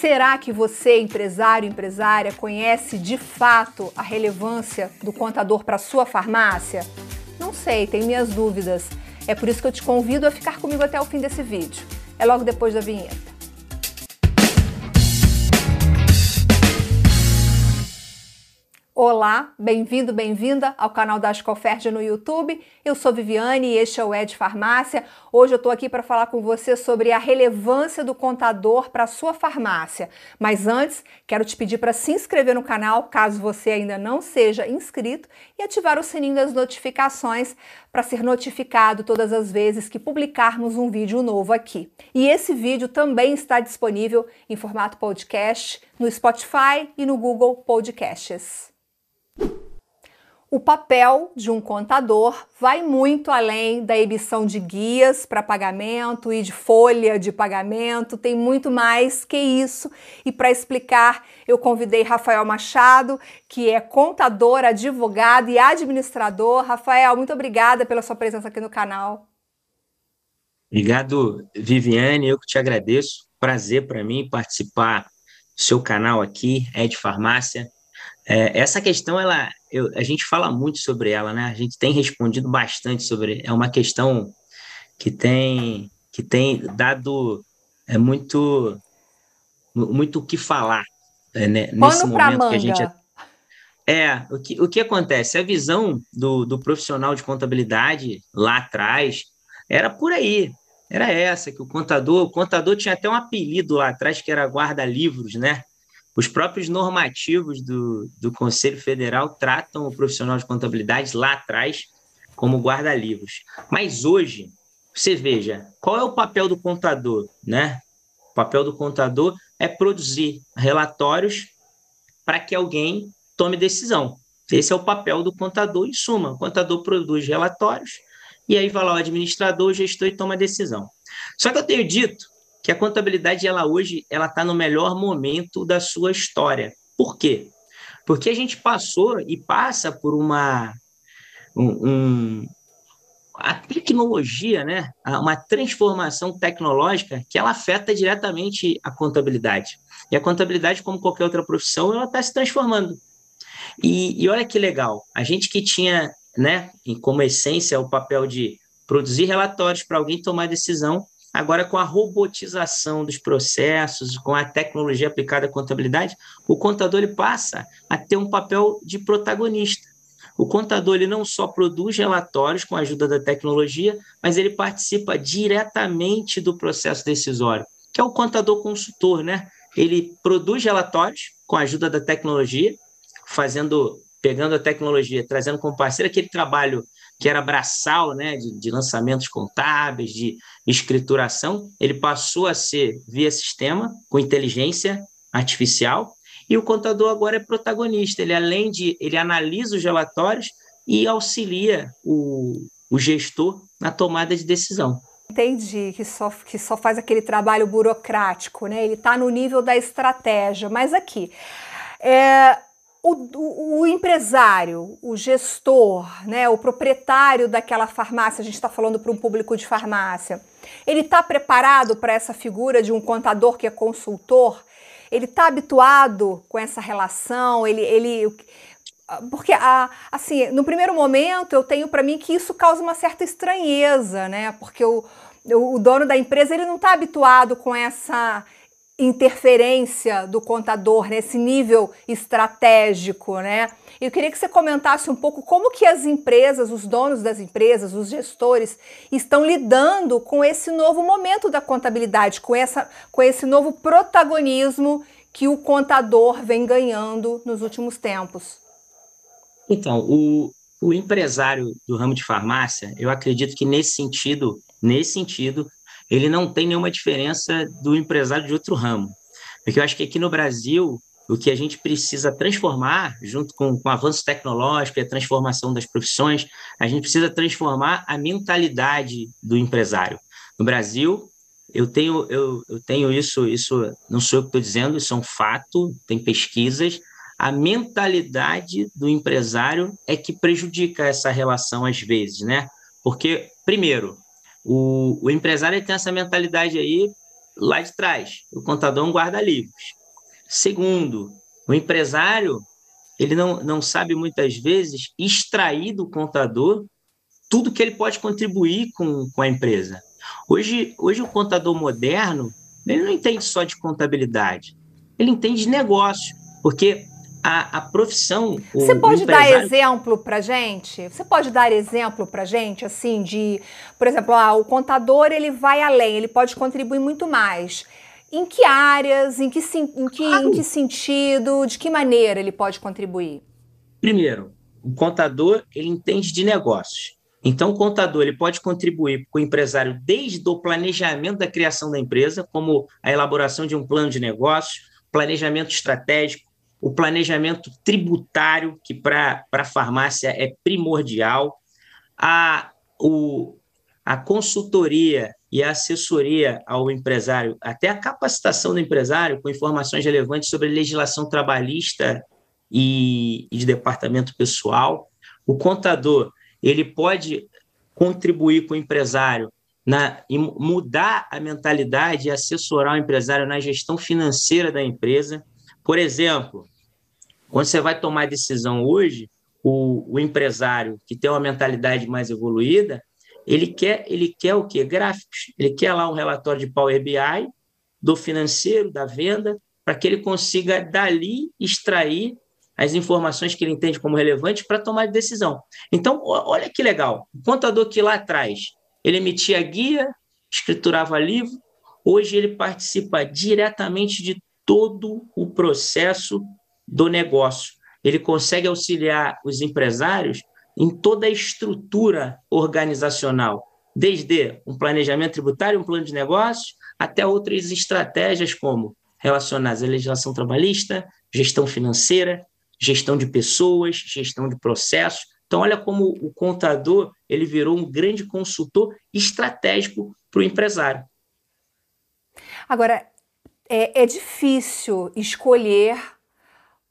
Será que você, empresário, empresária, conhece de fato a relevância do contador para sua farmácia? Não sei, tenho minhas dúvidas. É por isso que eu te convido a ficar comigo até o fim desse vídeo. É logo depois da vinheta. Olá, bem-vindo, bem-vinda ao canal da Ascoferd no YouTube. Eu sou Viviane e este é o Ed Farmácia. Hoje eu estou aqui para falar com você sobre a relevância do contador para a sua farmácia. Mas antes, quero te pedir para se inscrever no canal, caso você ainda não seja inscrito, e ativar o sininho das notificações para ser notificado todas as vezes que publicarmos um vídeo novo aqui. E esse vídeo também está disponível em formato podcast no Spotify e no Google Podcasts. O papel de um contador vai muito além da emissão de guias para pagamento e de folha de pagamento, tem muito mais que isso. E para explicar, eu convidei Rafael Machado, que é contador, advogado e administrador. Rafael, muito obrigada pela sua presença aqui no canal. Obrigado, Viviane, eu que te agradeço. Prazer para mim participar do seu canal aqui, é de farmácia. É, essa questão, ela, eu, a gente fala muito sobre ela, né? A gente tem respondido bastante sobre. É uma questão que tem que tem dado é muito muito o que falar é, né? nesse momento que a gente é o que, o que acontece a visão do, do profissional de contabilidade lá atrás era por aí era essa que o contador o contador tinha até um apelido lá atrás que era guarda livros né os próprios normativos do, do Conselho Federal tratam o profissional de contabilidade lá atrás como guarda-livros. Mas hoje, você veja, qual é o papel do contador? Né? O papel do contador é produzir relatórios para que alguém tome decisão. Esse é o papel do contador, em suma. O contador produz relatórios e aí vai lá o administrador, o gestor e toma decisão. Só que eu tenho dito que a contabilidade ela hoje ela está no melhor momento da sua história. Por quê? Porque a gente passou e passa por uma um, um, a tecnologia, né? Uma transformação tecnológica que ela afeta diretamente a contabilidade. E a contabilidade, como qualquer outra profissão, ela está se transformando. E, e olha que legal, a gente que tinha, né, como essência o papel de produzir relatórios para alguém tomar decisão, Agora, com a robotização dos processos, com a tecnologia aplicada à contabilidade, o contador ele passa a ter um papel de protagonista. O contador ele não só produz relatórios com a ajuda da tecnologia, mas ele participa diretamente do processo decisório, que é o contador consultor, né? Ele produz relatórios com a ajuda da tecnologia, fazendo, pegando a tecnologia, trazendo como parceiro aquele trabalho que era braçal né, de, de, lançamentos contábeis, de escrituração, ele passou a ser via sistema, com inteligência artificial, e o contador agora é protagonista. Ele, além de. ele analisa os relatórios e auxilia o, o gestor na tomada de decisão. Entendi, que só, que só faz aquele trabalho burocrático, né? Ele está no nível da estratégia. Mas aqui, é, o, o, empresário, o gestor, né, o proprietário daquela farmácia, a gente está falando para um público de farmácia, ele está preparado para essa figura de um contador que é consultor? Ele está habituado com essa relação? Ele, ele, porque assim, no primeiro momento eu tenho para mim que isso causa uma certa estranheza, né? Porque o, o dono da empresa ele não está habituado com essa interferência do contador nesse nível estratégico, né? Eu queria que você comentasse um pouco como que as empresas, os donos das empresas, os gestores estão lidando com esse novo momento da contabilidade, com essa com esse novo protagonismo que o contador vem ganhando nos últimos tempos. Então, o, o empresário do ramo de farmácia, eu acredito que nesse sentido, nesse sentido, ele não tem nenhuma diferença do empresário de outro ramo. Porque eu acho que aqui no Brasil, o que a gente precisa transformar, junto com, com o avanço tecnológico e a transformação das profissões, a gente precisa transformar a mentalidade do empresário. No Brasil, eu tenho, eu, eu tenho isso, isso não sou eu que estou dizendo, isso é um fato, tem pesquisas. A mentalidade do empresário é que prejudica essa relação às vezes, né? Porque, primeiro, o, o empresário tem essa mentalidade aí lá de trás. O contador é um guarda-livros. Segundo, o empresário ele não, não sabe muitas vezes extrair do contador tudo que ele pode contribuir com, com a empresa. Hoje, hoje o contador moderno ele não entende só de contabilidade, ele entende de negócio, porque a, a profissão. Você pode empresário... dar exemplo para gente? Você pode dar exemplo para gente, assim, de, por exemplo, ah, o contador ele vai além, ele pode contribuir muito mais. Em que áreas, em que, em que, claro. em que sentido, de que maneira ele pode contribuir? Primeiro, o contador ele entende de negócios. Então, o contador ele pode contribuir com o empresário desde o planejamento da criação da empresa, como a elaboração de um plano de negócio, planejamento estratégico, o planejamento tributário, que para a farmácia é primordial, a, o, a consultoria e a assessoria ao empresário, até a capacitação do empresário com informações relevantes sobre legislação trabalhista e, e de departamento pessoal. O contador ele pode contribuir com o empresário na, e mudar a mentalidade e assessorar o empresário na gestão financeira da empresa. Por exemplo, quando você vai tomar decisão hoje, o, o empresário que tem uma mentalidade mais evoluída, ele quer, ele quer o quê? Gráficos. Ele quer lá um relatório de Power BI do financeiro, da venda, para que ele consiga dali extrair as informações que ele entende como relevantes para tomar decisão. Então, olha que legal. O contador que lá atrás ele emitia guia, escriturava livro, hoje ele participa diretamente de todo o processo do negócio. Ele consegue auxiliar os empresários em toda a estrutura organizacional, desde um planejamento tributário, um plano de negócios, até outras estratégias como relacionadas à legislação trabalhista, gestão financeira, gestão de pessoas, gestão de processos. Então, olha como o contador ele virou um grande consultor estratégico para o empresário. Agora, é, é difícil escolher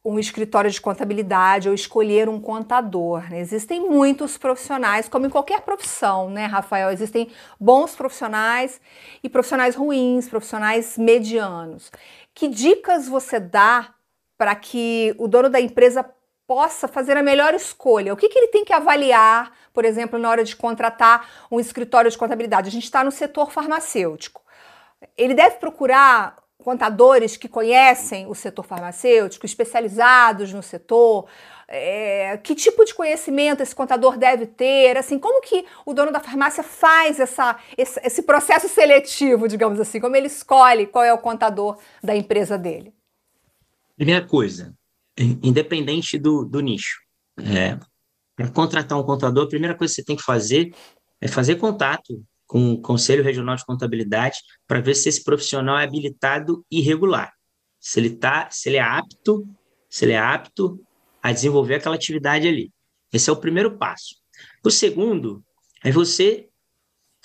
um escritório de contabilidade ou escolher um contador. Né? Existem muitos profissionais, como em qualquer profissão, né, Rafael? Existem bons profissionais e profissionais ruins, profissionais medianos. Que dicas você dá para que o dono da empresa possa fazer a melhor escolha? O que, que ele tem que avaliar, por exemplo, na hora de contratar um escritório de contabilidade? A gente está no setor farmacêutico. Ele deve procurar contadores que conhecem o setor farmacêutico, especializados no setor, é, que tipo de conhecimento esse contador deve ter, assim, como que o dono da farmácia faz essa, esse, esse processo seletivo, digamos assim, como ele escolhe qual é o contador da empresa dele? Primeira coisa, independente do, do nicho, é, para contratar um contador, a primeira coisa que você tem que fazer é fazer contato com o Conselho Regional de Contabilidade para ver se esse profissional é habilitado e regular. Se ele tá, se ele é apto, se ele é apto a desenvolver aquela atividade ali. Esse é o primeiro passo. O segundo é você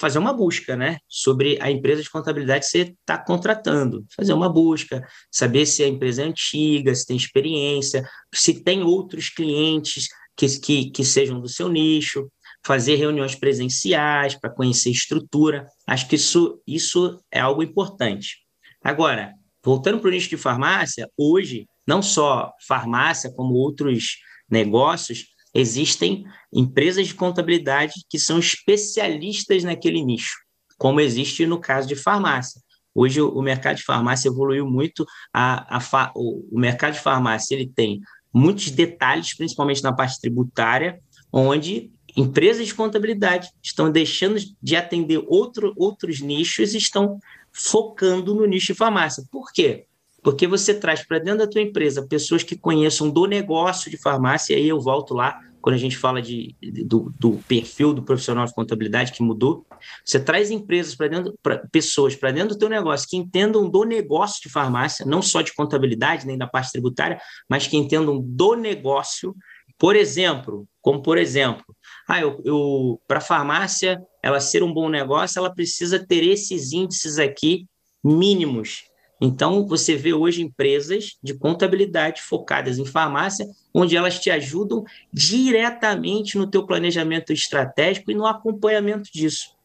fazer uma busca, né, sobre a empresa de contabilidade que você está contratando. Fazer uma busca, saber se a empresa é antiga, se tem experiência, se tem outros clientes que, que, que sejam do seu nicho fazer reuniões presenciais para conhecer estrutura. Acho que isso, isso é algo importante. Agora, voltando para o nicho de farmácia, hoje, não só farmácia, como outros negócios, existem empresas de contabilidade que são especialistas naquele nicho, como existe no caso de farmácia. Hoje o mercado de farmácia evoluiu muito, a, a, o mercado de farmácia ele tem muitos detalhes, principalmente na parte tributária, onde empresas de contabilidade estão deixando de atender outro, outros nichos e estão focando no nicho de farmácia. Por quê? Porque você traz para dentro da tua empresa pessoas que conheçam do negócio de farmácia, e aí eu volto lá, quando a gente fala de, do, do perfil do profissional de contabilidade que mudou, você traz empresas para dentro, pra, pessoas para dentro do teu negócio que entendam do negócio de farmácia, não só de contabilidade, nem da parte tributária, mas que entendam do negócio. Por exemplo, como por exemplo, ah, eu, eu para a farmácia ela ser um bom negócio, ela precisa ter esses índices aqui mínimos. Então, você vê hoje empresas de contabilidade focadas em farmácia, onde elas te ajudam diretamente no teu planejamento estratégico e no acompanhamento disso.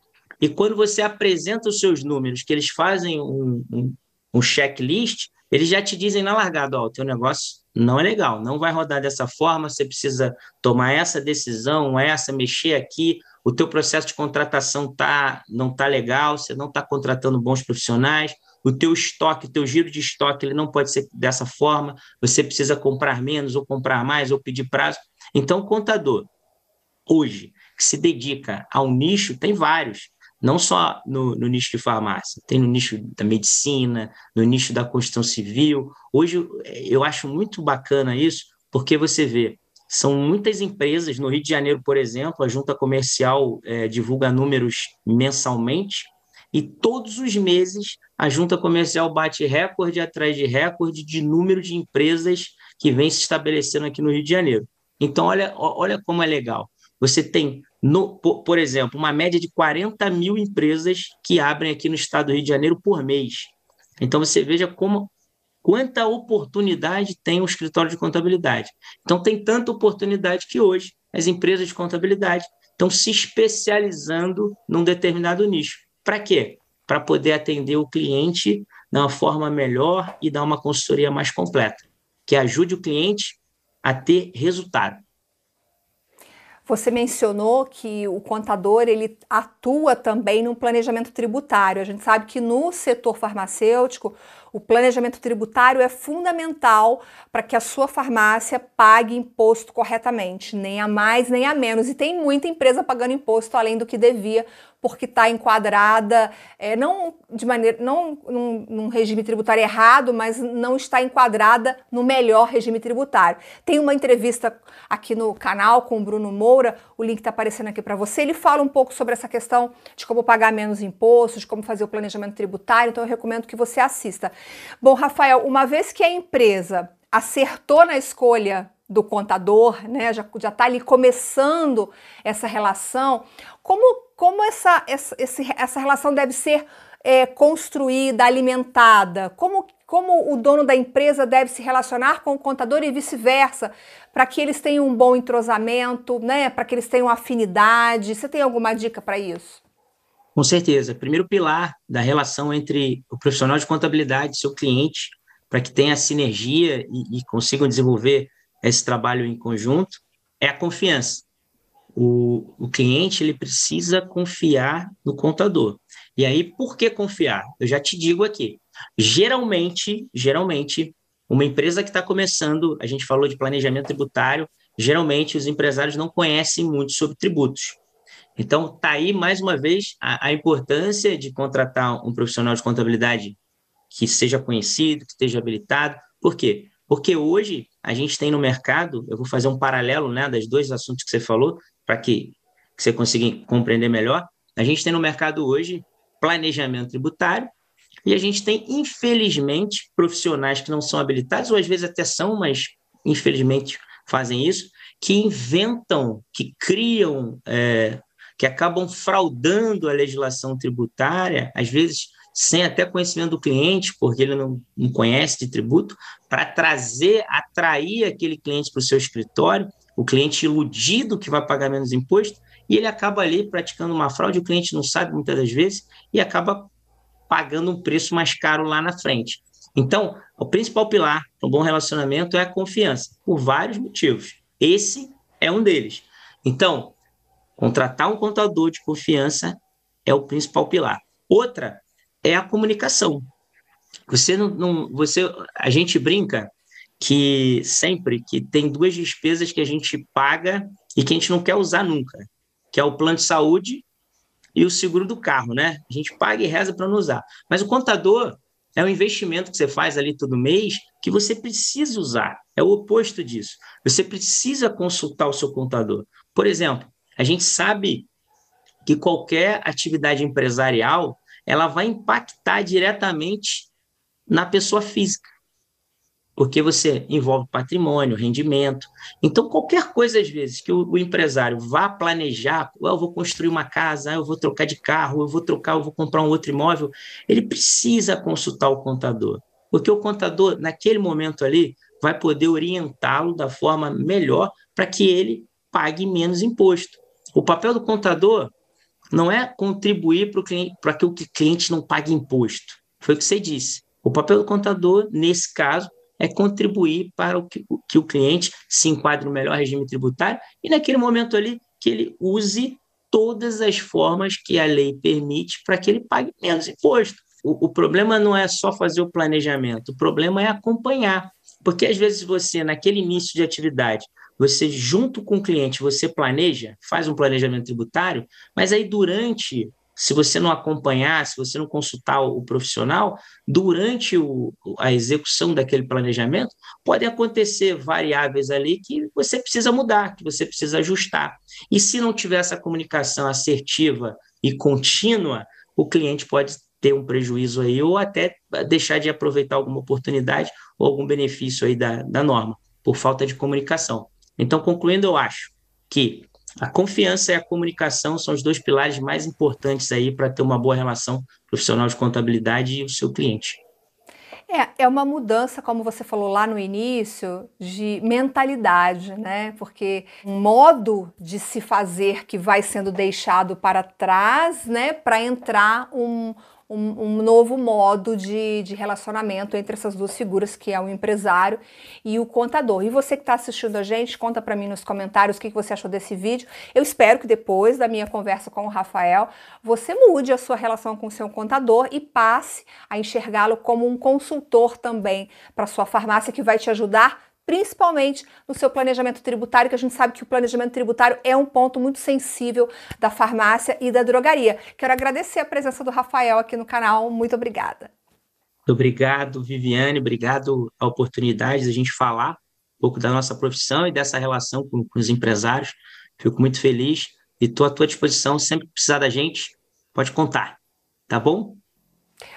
E quando você apresenta os seus números, que eles fazem um, um, um checklist, eles já te dizem na largada, ó, o teu negócio não é legal, não vai rodar dessa forma, você precisa tomar essa decisão, essa, mexer aqui, o teu processo de contratação tá, não tá legal, você não está contratando bons profissionais, o teu estoque, o teu giro de estoque, ele não pode ser dessa forma, você precisa comprar menos, ou comprar mais, ou pedir prazo. Então, contador, hoje, que se dedica ao nicho, tem vários não só no, no, nicho de farmácia, tem no nicho da medicina, no nicho da construção civil. Hoje eu acho muito bacana isso, porque você vê, são muitas empresas, no Rio de Janeiro, por exemplo, a junta comercial é, divulga números mensalmente, e todos os meses a junta comercial bate recorde atrás de recorde de número de empresas que vem se estabelecendo aqui no Rio de Janeiro. Então, olha, olha como é legal. Você tem no, por, por, exemplo, uma média de 40 mil empresas que abrem aqui no estado do Rio de Janeiro por mês. Então você veja como quanta oportunidade tem o escritório de contabilidade. Então tem tanta oportunidade que hoje as empresas de contabilidade estão se especializando num determinado nicho. Para quê? Para poder atender o cliente de uma forma melhor e dar uma consultoria mais completa, que ajude o cliente a ter resultado. Você mencionou que o contador ele atua também no planejamento tributário. A gente sabe que no setor farmacêutico o planejamento tributário é fundamental para que a sua farmácia pague imposto corretamente, nem a mais nem a menos. E tem muita empresa pagando imposto além do que devia, porque está enquadrada, é, não de maneira, não num, num, regime tributário errado, mas não está enquadrada no melhor regime tributário. Tem uma entrevista aqui no canal com o Bruno Moura, o link está aparecendo aqui para você. Ele fala um pouco sobre essa questão de como pagar menos impostos, de como fazer o planejamento tributário, então eu recomendo que você assista. Bom, Rafael, uma vez que a empresa acertou na escolha do contador, né, já está ali começando essa relação, como como essa, essa, essa relação deve ser é, construída, alimentada? Como, como o dono da empresa deve se relacionar com o contador e vice-versa, para que eles tenham um bom entrosamento, né? para que eles tenham afinidade? Você tem alguma dica para isso? Com certeza. Primeiro pilar da relação entre o profissional de contabilidade e seu cliente, para que tenha sinergia e, e consigam desenvolver esse trabalho em conjunto, é a confiança o, o cliente ele precisa confiar no contador. E aí, por que confiar? Eu já te digo aqui. Geralmente, geralmente, uma empresa que está começando, a gente falou de planejamento tributário, geralmente os empresários não conhecem muito sobre tributos. Então, está aí, mais uma vez, a, a, importância de contratar um profissional de contabilidade que seja conhecido, que esteja habilitado. Por quê? Porque hoje a gente tem no mercado, eu vou fazer um paralelo né, das dois assuntos que você falou, para que, que você consiga compreender melhor, a gente tem no mercado hoje planejamento tributário e a gente tem, infelizmente, profissionais que não são habilitados, ou às vezes até são, mas infelizmente fazem isso, que inventam, que criam, é, que acabam fraudando a legislação tributária, às vezes sem até conhecimento do cliente, porque ele não, não conhece de tributo, para trazer, atrair aquele cliente para o seu escritório o cliente iludido que vai pagar menos imposto, e ele acaba ali praticando uma fraude, o cliente não sabe muitas das vezes, e acaba pagando um preço mais caro lá na frente. Então, o principal pilar para um bom relacionamento é a confiança, por vários motivos. Esse é um deles. Então, contratar um contador de confiança é o principal pilar. Outra é a comunicação. Você não, não você, a gente brinca que sempre que tem duas despesas que a gente paga e que a gente não quer usar nunca, que é o plano de saúde e o seguro do carro, né? A gente paga e reza para não usar. Mas o contador é um investimento que você faz ali todo mês que você precisa usar. É o oposto disso. Você precisa consultar o seu contador. Por exemplo, a gente sabe que qualquer atividade empresarial ela vai impactar diretamente na pessoa física porque você envolve patrimônio, rendimento. Então, qualquer coisa, às vezes, que o, o empresário vá planejar, oh, eu vou construir uma casa, eu vou trocar de carro, eu vou trocar, eu vou comprar um outro imóvel, ele precisa consultar o contador, porque o contador, naquele momento ali, vai poder orientá-lo da forma melhor para que ele pague menos imposto. O papel do contador não é contribuir para que o cliente não pague imposto. Foi o que você disse. O papel do contador, nesse caso, é contribuir para o que, que o cliente se enquadre no melhor regime tributário e, naquele momento ali, que ele use todas as formas que a lei permite para que ele pague menos imposto. O, o, problema não é só fazer o planejamento, o problema é acompanhar. Porque às vezes você, naquele início de atividade, você, junto com o cliente, você planeja, faz um planejamento tributário, mas aí durante se você não acompanhar, se você não consultar o, profissional, durante o, a execução daquele planejamento, podem acontecer variáveis ali que você precisa mudar, que você precisa ajustar. E se não tiver essa comunicação assertiva e contínua, o cliente pode ter um prejuízo aí ou até deixar de aproveitar alguma oportunidade ou algum benefício aí da, da norma, por falta de comunicação. Então, concluindo, eu acho que a confiança e a comunicação são os dois pilares mais importantes aí para ter uma boa relação profissional de contabilidade e o seu cliente. É, é uma mudança, como você falou lá no início, de mentalidade, né? Porque um modo de se fazer que vai sendo deixado para trás, né? Para entrar um, um, um novo modo de, de, relacionamento entre essas duas figuras, que é o empresário e o contador. E você que está assistindo a gente, conta para mim nos comentários o que, que você achou desse vídeo. Eu espero que depois da minha conversa com o Rafael, você mude a sua relação com o seu contador e passe a enxergá-lo como um consultor também para sua farmácia que vai te ajudar principalmente no seu planejamento tributário, que a gente sabe que o planejamento tributário é um ponto muito sensível da farmácia e da drogaria. Quero agradecer a presença do Rafael aqui no canal. Muito obrigada. Obrigado, Viviane. Obrigado a oportunidade de a gente falar um pouco da nossa profissão e dessa relação com, com os empresários. Fico muito feliz e estou à tua disposição. Sempre que precisar da gente, pode contar. Tá bom?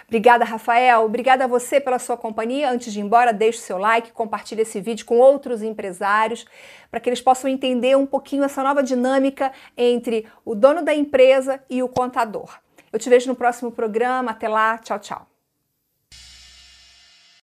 Obrigada, Rafael. Obrigada a você pela sua companhia. Antes de ir embora, deixe o seu like, compartilhe esse vídeo com outros empresários para que eles possam entender um pouquinho essa nova dinâmica entre o dono da empresa e o contador. Eu te vejo no próximo programa. Até lá. Tchau, tchau.